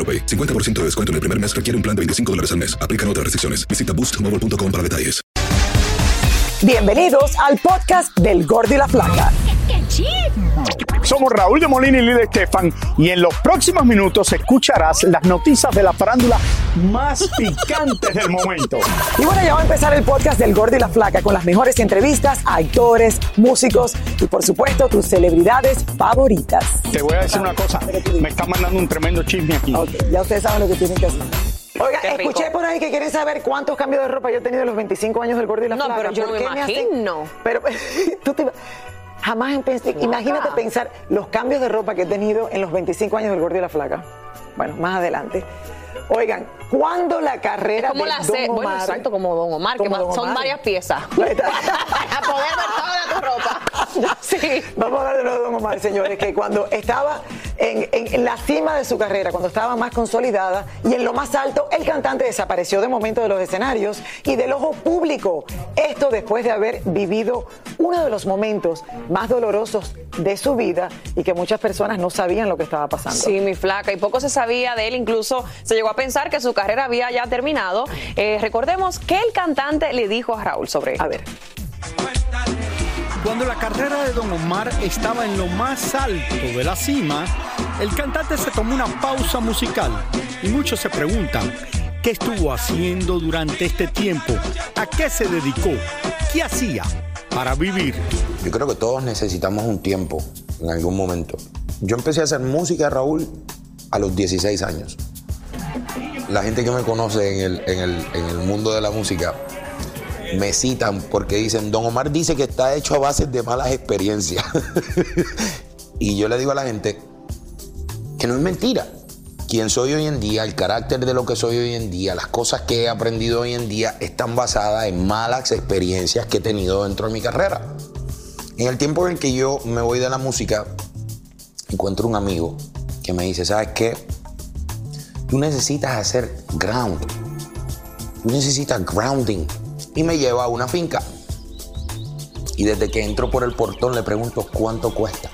AroPay. 50% de descuento en el primer mes requiere un plan de 25 dólares al mes. Aplican otras restricciones. Visita boostmobile.com para detalles. Bienvenidos al podcast del Gordo y la Flaca. Somos Raúl de Molina y Lidia Estefan y en los próximos minutos escucharás las noticias de la farándula más picantes del momento. Y bueno, ya va a empezar el podcast del Gordo y la Flaca con las mejores entrevistas a actores, músicos y por supuesto tus celebridades favoritas. Te voy a decir una cosa, me está mandando un tremendo chisme aquí. Ya ustedes saben lo que tienen que hacer. Oiga, escuché por ahí que quieren saber cuántos cambios de ropa yo he tenido en los 25 años del Gordo y la No, Flaca. pero yo ¿Por no me hacen- imagino. Pero tú te jamás pensé, imagínate pensar los cambios de ropa que he tenido en los 25 años del Gordo y la Flaca. Bueno, más adelante. Oigan, ¿cuándo la carrera Es como de la Don se- bueno, Omar- exacto, como Don Omar, que Como Don son Omar. varias piezas. Para poder ver toda tu ropa. Sí. Vamos a hablar de nuevo de Don Omar, señores, que cuando estaba en, en- en la cima de su carrera, cuando estaba más consolidada y en lo más alto, el cantante desapareció de momento de los escenarios y del ojo público. Esto después de haber vivido uno de los momentos más dolorosos de su vida y que muchas personas no sabían lo que estaba pasando. Sí, mi flaca. Y poco se sabía de él. Incluso se llegó a pensar que su carrera había ya terminado. Eh, recordemos que el cantante le dijo a Raúl sobre A ver. Cuando la carrera de Don Omar estaba en lo más alto de la cima, el cantante se tomó una pausa musical y muchos se preguntan, ¿qué estuvo haciendo durante este tiempo? ¿A qué se dedicó? ¿Qué hacía para vivir? Yo creo que todos necesitamos un tiempo en algún momento. Yo empecé a hacer música, Raúl, a los 16 años. La gente que me conoce en el, en el- en el mundo de la música me citan porque dicen, Don Omar dice que está hecho a base de malas experiencias. y yo le digo a la gente que no es mentira. Quien soy hoy en día, el carácter de lo que soy hoy en día, las cosas que he aprendido hoy en día están basadas en malas experiencias que he tenido dentro de mi carrera. En el tiempo en que yo me voy de la música, encuentro un amigo que me dice, ¿sabes qué? Tú necesitas hacer ground. Tú necesitas grounding. Y me lleva a una finca. Y desde que entro por el portón le pregunto cuánto cuesta.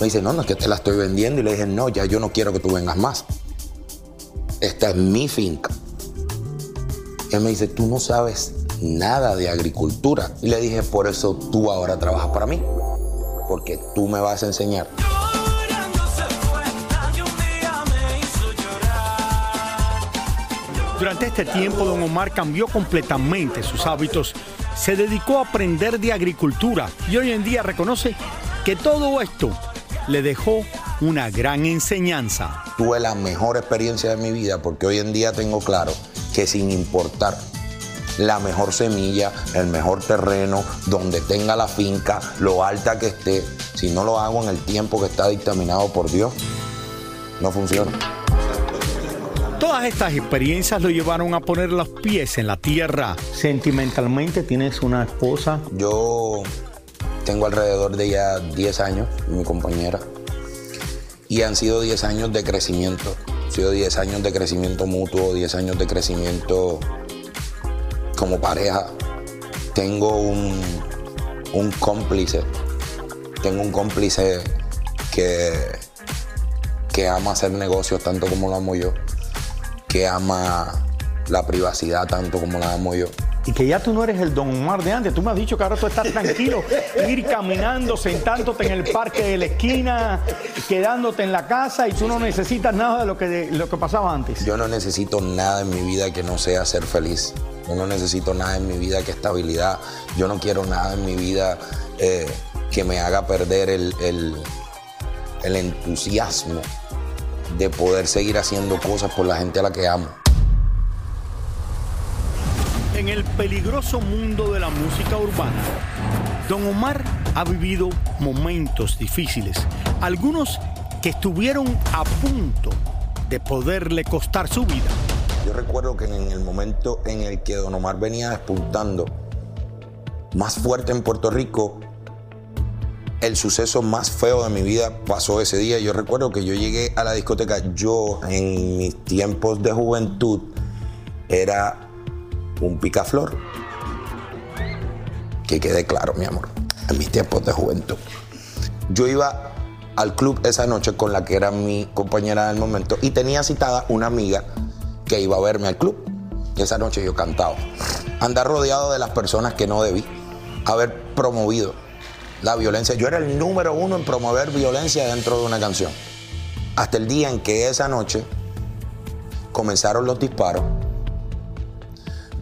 Me dice, no, no es que te la estoy vendiendo. Y le dije, no, ya yo no quiero que tú vengas más. Esta es mi finca. Él me dice, tú no sabes nada de agricultura. Y le dije, por eso tú ahora trabajas para mí. Porque tú me vas a enseñar. Durante este tiempo, don Omar cambió completamente sus hábitos, se dedicó a aprender de agricultura y hoy en día reconoce que todo esto le dejó una gran enseñanza. Tuve la mejor experiencia de mi vida porque hoy en día tengo claro que sin importar la mejor semilla, el mejor terreno, donde tenga la finca, lo alta que esté, si no lo hago en el tiempo que está dictaminado por Dios, no funciona. Todas estas experiencias lo llevaron a poner los pies en la tierra. Sentimentalmente tienes una esposa. Yo tengo alrededor de ya 10 años, mi compañera, y han sido 10 años de crecimiento. Han sido 10 años de crecimiento mutuo, 10 años de crecimiento como pareja. Tengo un, un cómplice, tengo un cómplice que, que ama hacer negocios tanto como lo amo yo, que ama la privacidad tanto como la amo yo. Y que ya tú no eres el Don Omar de antes. Tú me has dicho que ahora tú estás tranquilo, ir caminando, sentándote en el parque de la esquina, quedándote en la casa y tú no necesitas nada de lo que, de lo que pasaba antes. Yo no necesito nada en mi vida que no sea ser feliz. Yo no necesito nada en mi vida que estabilidad. Yo no quiero nada en mi vida eh, que me haga perder el, el- el entusiasmo de poder seguir haciendo cosas por la gente a la que amo. En el peligroso mundo de la música urbana, Don Omar ha vivido momentos difíciles, algunos que estuvieron a punto de poderle costar su vida. Yo recuerdo que en el momento en el que Don Omar venía despuntando más fuerte en Puerto Rico, el suceso más feo de mi vida pasó ese día. Yo recuerdo que yo llegué a la discoteca, yo en mis tiempos de juventud era un picaflor. Que quede claro, mi amor, en mis tiempos de juventud. Yo iba al club esa noche con la que era mi compañera del momento y tenía citada una amiga que iba a verme al club. Esa noche yo cantaba. Andar rodeado de las personas que no debí. Haber promovido la violencia. Yo era el número uno en promover violencia dentro de una canción. Hasta el día en que esa noche comenzaron los disparos,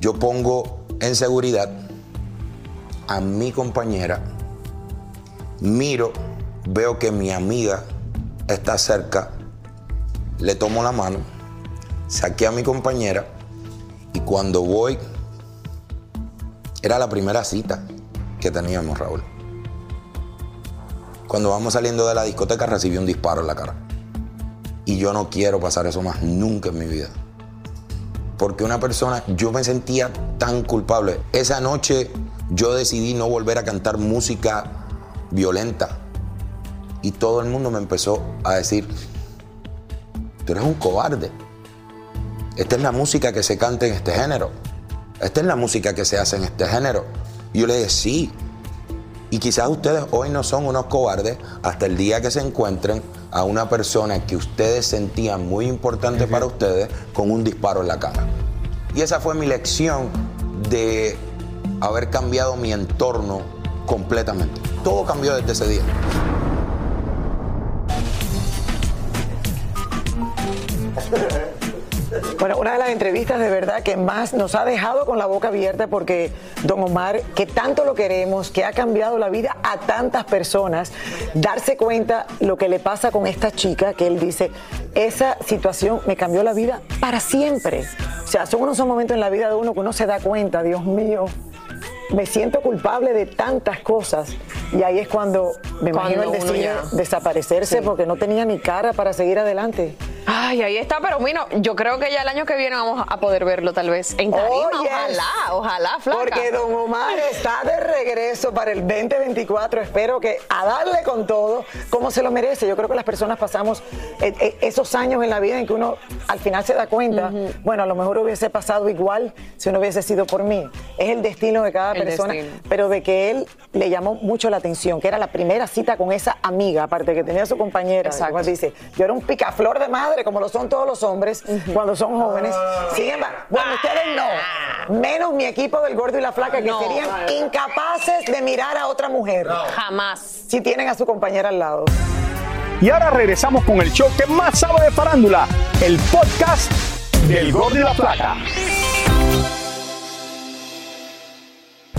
yo pongo en seguridad a mi compañera, miro, veo que mi amiga está cerca, le tomo la mano, saqué a mi compañera y cuando voy, era la primera cita que teníamos, Raúl. Cuando vamos saliendo de la discoteca recibí un disparo en la cara. Y yo no quiero pasar eso más nunca en mi vida. Porque una persona, yo me sentía tan culpable. Esa noche yo decidí no volver a cantar música violenta. Y todo el mundo me empezó a decir, tú eres un cobarde. Esta es la música que se canta en este género. Esta es la música que se hace en este género. Y yo le dije, sí. Y quizás ustedes hoy no son unos cobardes hasta el día que se encuentren a una persona que ustedes sentían muy importante para ustedes con un disparo en la cara. Y esa fue mi lección de haber cambiado mi entorno completamente. Todo cambió desde ese día. Bueno, una de las entrevistas de verdad que más nos ha dejado con la boca abierta porque don Omar, que tanto lo queremos, que ha cambiado la vida a tantas personas, darse cuenta lo que le pasa con esta chica, que él dice, esa situación me cambió la vida para siempre. O sea, son unos momentos en la vida de uno que uno se da cuenta, Dios mío, me siento culpable de tantas cosas. Y ahí es cuando me imagino Cuando él uno decide ya- desaparecerse Sí. porque no tenía ni cara para seguir adelante. Ay, ahí está, pero bueno, yo creo que ya el año que viene vamos a poder verlo tal vez en tarima, Oh, yes. ojalá, ojalá, flaca. Porque Don Omar está de regreso para el 2024. Espero que a darle con todo, como se lo merece. Yo creo que las personas pasamos eh, eh, esos años en la vida en que uno al final se da cuenta, bueno, a lo mejor hubiese pasado igual si uno hubiese sido por mí. Es el destino de cada El persona. destino. Pero de que él le llamó mucho la atención, que era la primera cita con esa amiga, aparte que tenía su compañera. Como dice, yo era un picaflor de madre, como lo son todos los hombres cuando son jóvenes. Sin embargo, bueno, ustedes no. Menos mi equipo del gordo y la flaca, que No. serían incapaces de mirar a otra mujer Jamás. si tienen a su compañera al lado. Y ahora regresamos con el show que más sabe de farándula, el podcast del Gordo y la Plata.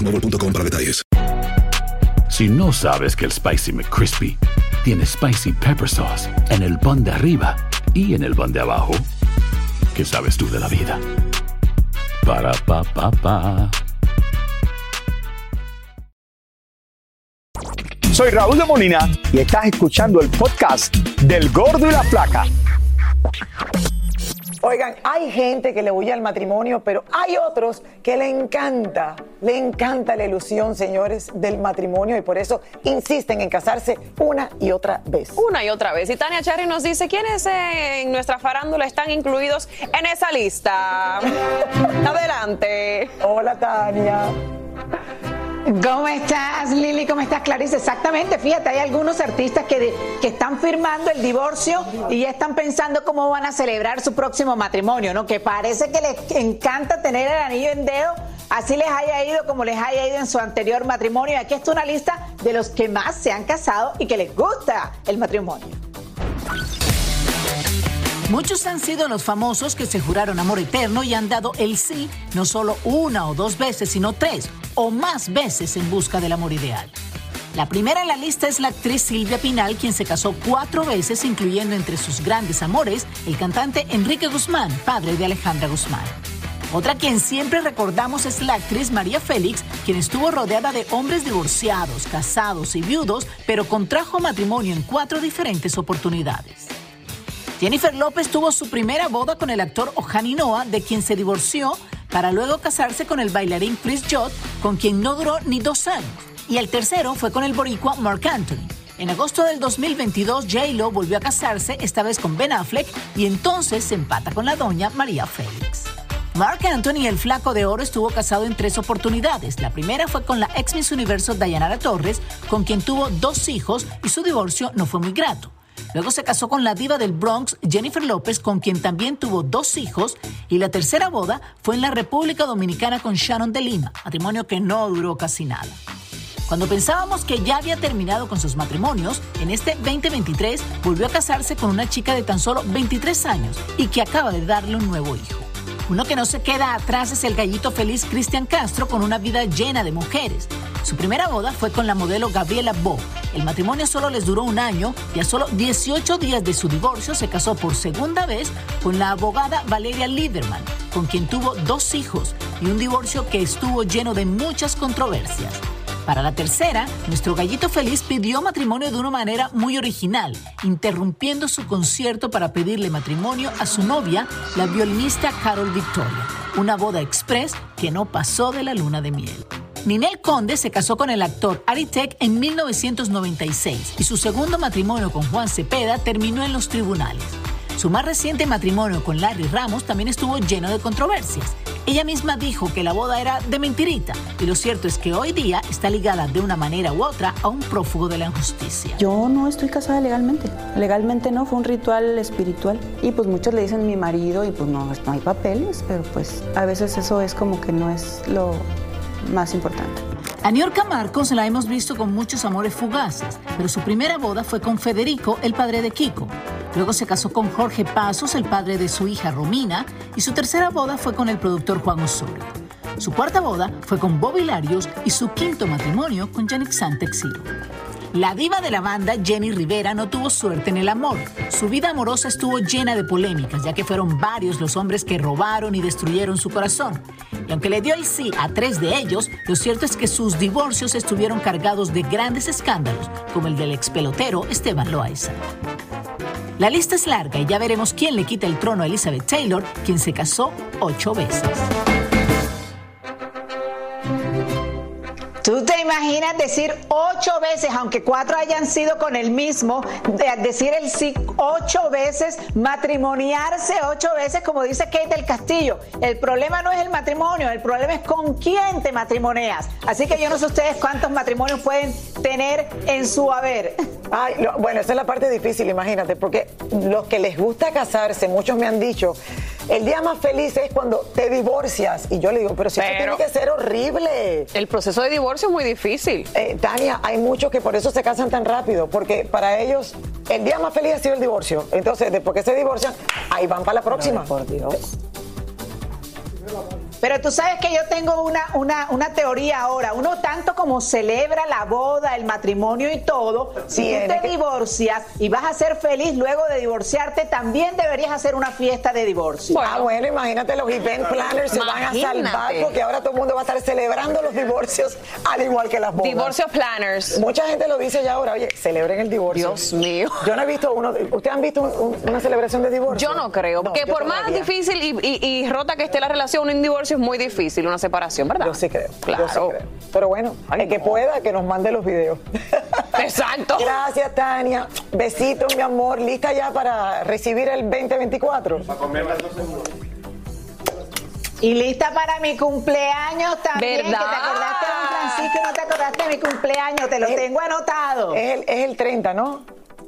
boostmobile.com para detalles. Si no sabes que el Spicy McCrispy tiene Spicy Pepper Sauce en el pan de arriba y en el pan de abajo, ¿qué sabes tú de la vida? Para, pa, pa, pa. Soy Raúl de Molina y estás escuchando el podcast del Gordo y la Flaca. Oigan, hay gente que le huye al matrimonio, pero hay otros que le encanta, le encanta la ilusión, señores, del matrimonio y por eso insisten en casarse una y otra vez. Una y otra vez. Y Tania Cherry nos dice quiénes en nuestra farándula están incluidos en esa lista. Adelante. Hola, Tania. ¿Cómo estás, Lili? ¿Cómo estás, Clarice? Exactamente, fíjate, hay algunos artistas que, que están firmando el divorcio y ya están pensando cómo van a celebrar su próximo matrimonio, ¿no? Que parece que les encanta tener el anillo en dedo, así les haya ido como les haya ido en su anterior matrimonio. Y aquí está una lista de los que más se han casado y que les gusta el matrimonio. Muchos han sido los famosos que se juraron amor eterno y han dado el sí no solo una o dos veces, sino tres o más veces en busca del amor ideal. La primera en la lista es la actriz Silvia Pinal, quien se casó cuatro veces, incluyendo entre sus grandes amores el cantante Enrique Guzmán, padre de Alejandra Guzmán. Otra quien siempre recordamos es la actriz María Félix, quien estuvo rodeada de hombres divorciados, casados y viudos, pero contrajo matrimonio en cuatro diferentes oportunidades. Jennifer López tuvo su primera boda con el actor Ohani Noah, de quien se divorció para luego casarse con el bailarín Chris Judd, con quien no duró ni dos años. Y el tercero fue con el boricua Mark Anthony. En agosto del 2022, J-Lo volvió a casarse, esta vez con Ben Affleck, y entonces se empata con la doña María Félix. Mark Anthony, el flaco de oro, estuvo casado en tres oportunidades. La primera fue con la ex Miss Universo Dayanara Torres, con quien tuvo dos hijos y su divorcio no fue muy grato. Luego se casó con la diva del Bronx, Jennifer López, con quien también tuvo dos hijos. Y la tercera boda fue en la República Dominicana con Shannon de Lima, matrimonio que no duró casi nada. Cuando pensábamos que ya había terminado con sus matrimonios, en este 2023 volvió a casarse con una chica de tan solo 23 años y que acaba de darle un nuevo hijo. Uno que no se queda atrás es el gallito feliz Cristian Castro con una vida llena de mujeres. Su primera boda fue con la modelo Gabriela Bo. El matrimonio solo les duró un año y a solo 18 días de su divorcio se casó por segunda vez con la abogada Valeria Liederman, con quien tuvo dos hijos y un divorcio que estuvo lleno de muchas controversias. Para la tercera, nuestro gallito feliz pidió matrimonio de una manera muy original, interrumpiendo su concierto para pedirle matrimonio a su novia, la violinista Carol Victoria. Una boda express que no pasó de la luna de miel. Ninel Conde se casó con el actor Ari Tech en 1996 y su segundo matrimonio con Juan Cepeda terminó en los tribunales. Su más reciente matrimonio con Larry Ramos también estuvo lleno de controversias. Ella misma dijo que la boda era de mentirita y lo cierto es que hoy día está ligada de una manera u otra a un prófugo de la injusticia. Yo no estoy casada legalmente. Legalmente no, fue un ritual espiritual. Y pues muchos le dicen mi marido y pues no, no hay papeles, pero pues a veces eso es como que no es lo más importante. A Niorca Marcos la hemos visto con muchos amores fugaces, pero su primera boda fue con Federico, el padre de Kiko. Luego se casó con Jorge Pasos, el padre de su hija Romina, y su tercera boda fue con el productor Juan Osorio. Su cuarta boda fue con Bobby Larios y su quinto matrimonio con Yannick Santexiro. La diva de la banda, Jenny Rivera, no tuvo suerte en el amor. Su vida amorosa estuvo llena de polémicas, ya que fueron varios los hombres que robaron y destruyeron su corazón. Y aunque le dio el sí a tres de ellos, lo cierto es que sus divorcios estuvieron cargados de grandes escándalos, como el del ex pelotero Esteban Loaiza. La lista es larga y ya veremos quién le quita el trono a Elizabeth Taylor, quien se casó ocho veces. Imaginas decir ocho veces, aunque cuatro hayan sido con el mismo, de- decir el sí ocho veces, matrimoniarse ocho veces, como dice Kate del Castillo? El problema no es el matrimonio, el problema es con quién te matrimonias. Así que yo no sé ustedes cuántos matrimonios pueden tener en su haber. Ay, no, bueno, esa es la parte difícil, imagínate, porque los que les gusta casarse, muchos me han dicho, el día más feliz es cuando te divorcias. Y yo le digo, pero si eso tiene que ser horrible. El proceso de divorcio es muy difícil. Eh, Tania, hay muchos que por eso se casan tan rápido, porque para ellos el día más feliz ha sido el divorcio. Entonces, después que se divorcian, ahí van para la próxima. Por Dios. Pero tú sabes que yo tengo una, una, una teoría ahora. Uno tanto como celebra la boda, el matrimonio y todo, si tú te que- divorcias y vas a ser feliz luego de divorciarte, también deberías hacer una fiesta de divorcio. ah, bueno, imagínate, los event planners se van a salvar porque ahora todo el mundo va a estar celebrando los divorcios al igual que las bodas. Divorcio planners. Mucha gente lo dice ya ahora, oye, celebren el divorcio. Dios mío. Yo no he visto uno. ¿Ustedes han visto un- un- una celebración de divorcio? Yo no creo, porque por más difícil y, y- y rota que esté la relación, un divorcio es muy difícil, una separación, ¿verdad? Yo sí creo. Claro. Yo sí creo. Pero bueno, el que pueda, que nos mande los videos. Exacto. Gracias, Tania. Besitos, mi amor. ¿Lista ya para recibir el 2024? Y lista para mi cumpleaños también. ¿Verdad? Que te acordaste de Don Francisco y no te acordaste de mi cumpleaños. Te lo Es- tengo anotado. Es el, es el 30, ¿no?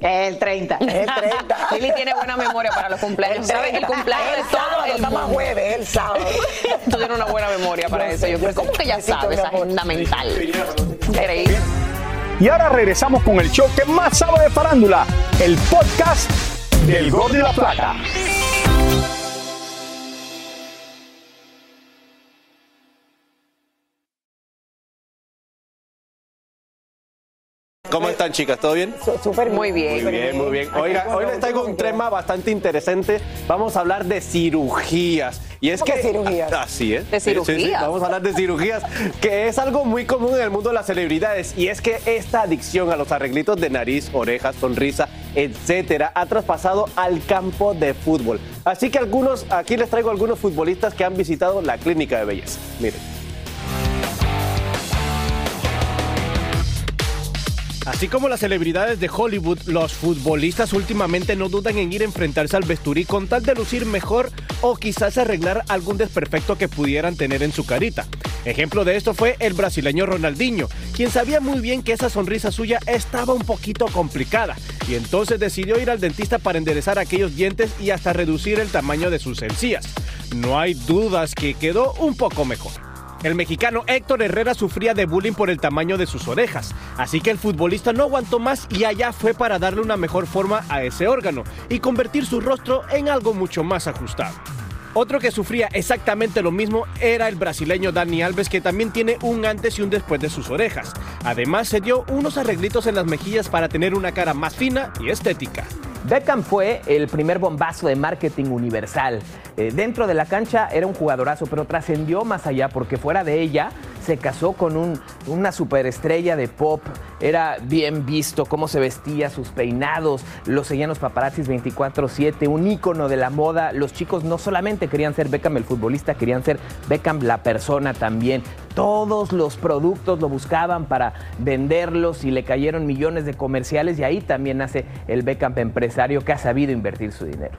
Es el 30. Es el 30. Lili tiene buena memoria para los cumpleaños. ¿Sabes? El cumpleaños Es de el todo sábado, el mundo. jueves, es el sábado. Tú tienes una buena memoria para Yo eso. sé, Yo creo, ¿cómo sé. que ya sabes? Agenda mental. Increíble. Y ahora regresamos con el show que más sabe de farándula, el podcast del Gol de la Plata. ¿Cómo están, chicas? ¿Todo bien? Súper Muy bien. Muy bien, muy bien. Oiga, hoy les traigo un tema bastante interesante. Vamos a hablar de cirugías. Y es ¿Cómo que que cirugías? así es. ¿De Sí, sí, sí. cirugías? Vamos a hablar de cirugías, que es algo muy común en el mundo de las celebridades. Y es que esta adicción a los arreglitos de nariz, orejas, sonrisa, etcétera, ha traspasado al campo de fútbol. Así que algunos, aquí les traigo algunos futbolistas que han visitado la clínica de belleza. Miren. Así como las celebridades de Hollywood, los futbolistas últimamente no dudan en ir a enfrentarse al vesturí con tal de lucir mejor o quizás arreglar algún desperfecto que pudieran tener en su carita. Ejemplo de esto fue el brasileño Ronaldinho, quien sabía muy bien que esa sonrisa suya estaba un poquito complicada y entonces decidió ir al dentista para enderezar aquellos dientes y hasta reducir el tamaño de sus encías. No hay dudas que quedó un poco mejor. El mexicano Héctor Herrera sufría de bullying por el tamaño de sus orejas, así que el futbolista no aguantó más y allá fue para darle una mejor forma a ese órgano y convertir su rostro en algo mucho más ajustado. Otro que sufría exactamente lo mismo era el brasileño Dani Alves, que también tiene un antes y un después de sus orejas. Además, se dio unos arreglitos en las mejillas para tener una cara más fina y estética. Beckham fue el primer bombazo de marketing universal. Eh, dentro de la cancha era un jugadorazo, pero trascendió más allá porque fuera de ella se casó con un- una superestrella de pop. Era bien visto cómo se vestía, sus peinados, lo seguían los paparazzis 24/7, un ícono de la moda. Los chicos no solamente querían ser Beckham el futbolista, querían ser Beckham la persona también. Todos los productos lo buscaban para venderlos y le cayeron millones de comerciales y ahí también nace el Beckham empresario que ha sabido invertir su dinero.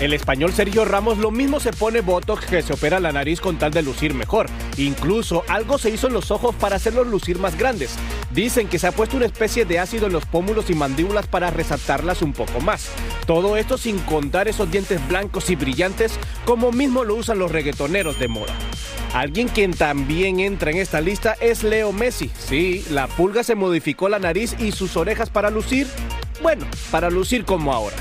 El español Sergio Ramos lo mismo se pone Botox que se opera la nariz con tal de lucir mejor. Incluso algo se hizo en los ojos para hacerlos lucir más grandes. Dicen que se ha puesto una especie de ácido en los pómulos y mandíbulas para resaltarlas un poco más. Todo esto sin contar esos dientes blancos y brillantes como mismo lo usan los reggaetoneros de moda. Alguien quien también entra en esta lista es Leo Messi. Sí, la pulga se modificó la nariz y sus orejas para lucir, bueno, para lucir como ahora.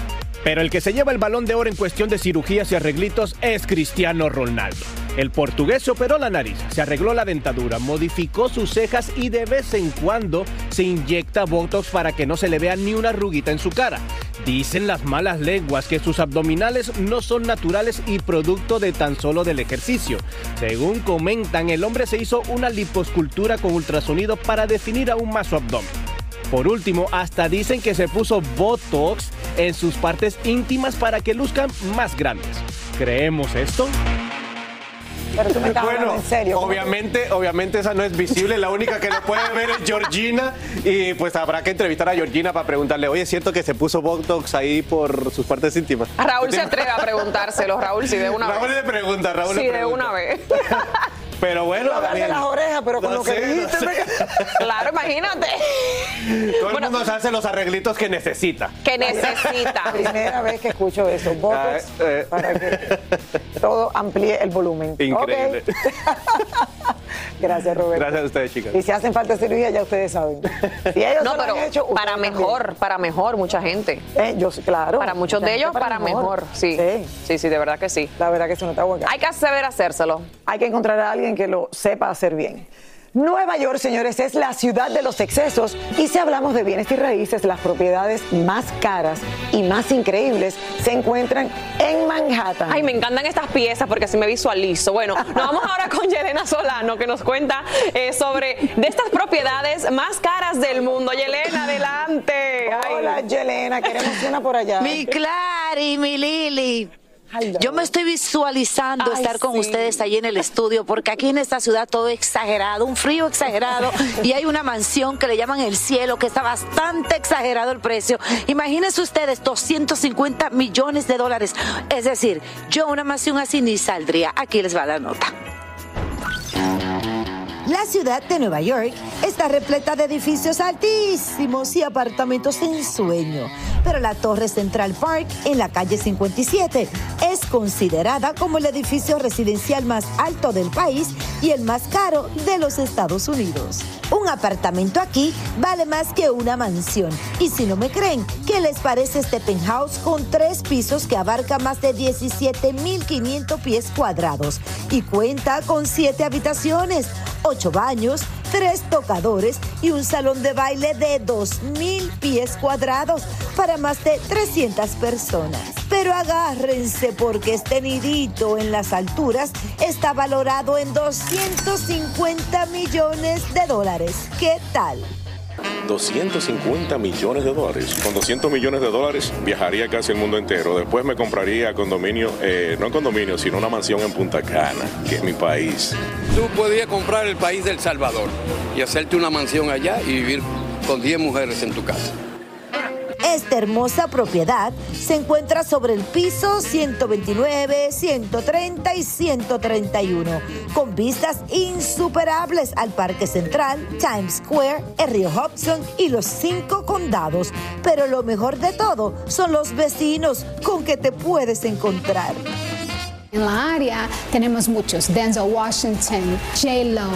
Pero el que se lleva el balón de oro en cuestión de cirugías y arreglitos es Cristiano Ronaldo. El portugués operó la nariz, se arregló la dentadura, modificó sus cejas y de vez en cuando se inyecta Botox para que no se le vea ni una arruguita en su cara. Dicen las malas lenguas que sus abdominales no son naturales y producto de tan solo del ejercicio. Según comentan, el hombre se hizo una liposcultura con ultrasonido para definir aún más su abdomen. Por último, hasta dicen que se puso Botox en sus partes íntimas para que luzcan más grandes. ¿Creemos esto? Pero tú me estás hablando en serio. ¿cómo Obviamente, obviamente esa no es visible, la única que lo puede ver es Georgina y pues habrá que entrevistar a Georgina para preguntarle, oye, ¿es cierto que se puso Botox ahí por sus partes íntimas? Raúl se atreve a preguntárselo, Raúl, si de una Raúl vez. le pregunta, Raúl le de una vez. Pero bueno, bien. las orejas, pero con No lo que sé, no dijiste. sé. me- Claro, imagínate. Todo el mundo se hace los arreglitos que necesita. Que necesita. Primera vez que escucho eso. Botox Ah, eh. para que todo amplíe el volumen. Increíble. Gracias, Roberto. Gracias a ustedes, chicas. Y si hacen falta cirugía, ya ustedes saben. Si ellos No, se lo pero han hecho, para también. mejor, para mejor, mucha gente. Eh, yo sí, claro. Para muchos de ellos, para mejor. Sí. sí, sí, de verdad que sí. La verdad que eso no está bueno. Hay que saber hacérselo. Hay que encontrar a alguien que lo sepa hacer bien. Nueva York, señores, es la ciudad de los excesos y si hablamos de bienes y raíces, las propiedades más caras y más increíbles se encuentran en Manhattan. Ay, me encantan estas piezas porque así me visualizo. Bueno, nos vamos ahora con Yelena Solano que nos cuenta eh, sobre de estas propiedades más caras del mundo. Yelena, adelante. Ay. Hola, Yelena, que eres una por allá. Mi Clary, mi Lili. Yo me estoy visualizando Ay, estar con sí. ustedes ahí en el estudio, porque aquí en esta ciudad todo exagerado, un frío exagerado, y hay una mansión que le llaman el cielo, que está bastante exagerado el precio. Imagínense ustedes, 250 millones de dólares. Es decir, yo una mansión así ni saldría. Aquí les va la nota. La ciudad de Nueva York está repleta de edificios altísimos y apartamentos en sueño, pero la Torre Central Park en la calle 57 es considerada como el edificio residencial más alto del país y el más caro de los Estados Unidos. Un apartamento aquí vale más que una mansión. Y si no me creen, ¿qué les parece este penthouse con tres pisos que abarca más de 17.500 pies cuadrados y cuenta con siete habitaciones, ocho baños, tres tocadores y un salón de baile de 2.000 pies cuadrados para más de 300 personas? Pero agárrense porque este nidito en las alturas está valorado en 250 millones de dólares. ¿Qué tal? 250 millones de dólares. Con 200 millones de dólares viajaría casi el mundo entero. Después me compraría condominio, eh, no condominio, sino una mansión en Punta Cana, que es mi país. Tú podías comprar el país del Salvador y hacerte una mansión allá y vivir con 10 mujeres en tu casa. Esta hermosa propiedad se encuentra sobre el piso 129, 130 y 131, con vistas insuperables al Parque Central, Times Square, el río Hudson y los cinco condados. Pero lo mejor de todo son los vecinos con que te puedes encontrar. En la área tenemos muchos, Denzel Washington, J-Lo,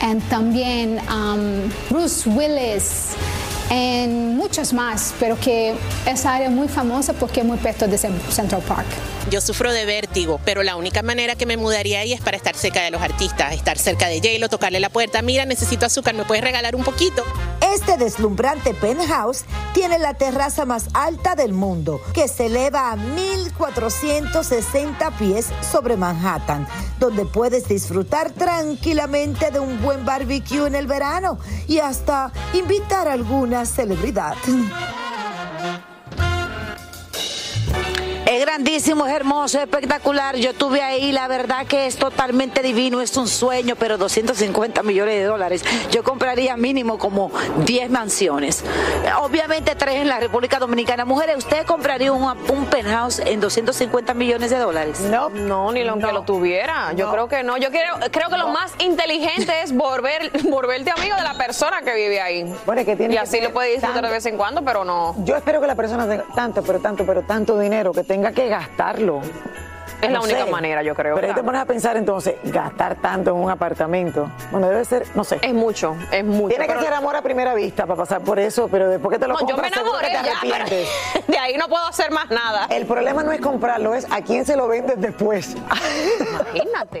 y también um, Bruce Willis, y muchos más, pero que esa área es muy famosa porque es muy perto de Central Park. Yo sufro de vértigo, pero la única manera que me mudaría ahí es para estar cerca de los artistas, estar cerca de J-Lo, tocarle la puerta, mira, necesito azúcar, ¿me puedes regalar un poquito? Este deslumbrante penthouse tiene la terraza más alta del mundo, que se eleva a 1460 pies sobre Manhattan, donde puedes disfrutar tranquilamente de un buen barbecue en el verano y hasta invitar a alguna celebridad. Grandísimo, es hermoso, es espectacular. Yo estuve ahí, la verdad que es totalmente divino, es un sueño, pero 250 millones de dólares. Yo compraría mínimo como 10 mansiones. Obviamente tres en la República Dominicana. Mujeres, ¿usted compraría un, un penthouse en 250 millones de dólares? No, no, ni aunque lo tuviera. Yo creo que no. Yo quiero, creo que lo más inteligente es volver, volverte amigo de la persona que vive ahí. Bueno, es que tiene y que así lo puede disfrutar tanto- de vez en cuando, pero no. Yo espero que la persona tenga tanto, pero tanto, pero tanto dinero que tenga que gastarlo. Es la No única sé. manera, yo creo. Pero ahí te claro. pones a pensar entonces, gastar tanto en un apartamento. Bueno, debe ser, no sé. Es mucho, es mucho. Tiene que ser amor a primera vista para pasar por eso, pero después que te lo No, yo me compras, seguro que enamoré te ya, arrepientes. de ahí no puedo hacer más nada. El problema no es comprarlo, es a quién se lo vendes después. Imagínate.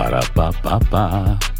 Para pa pa pa.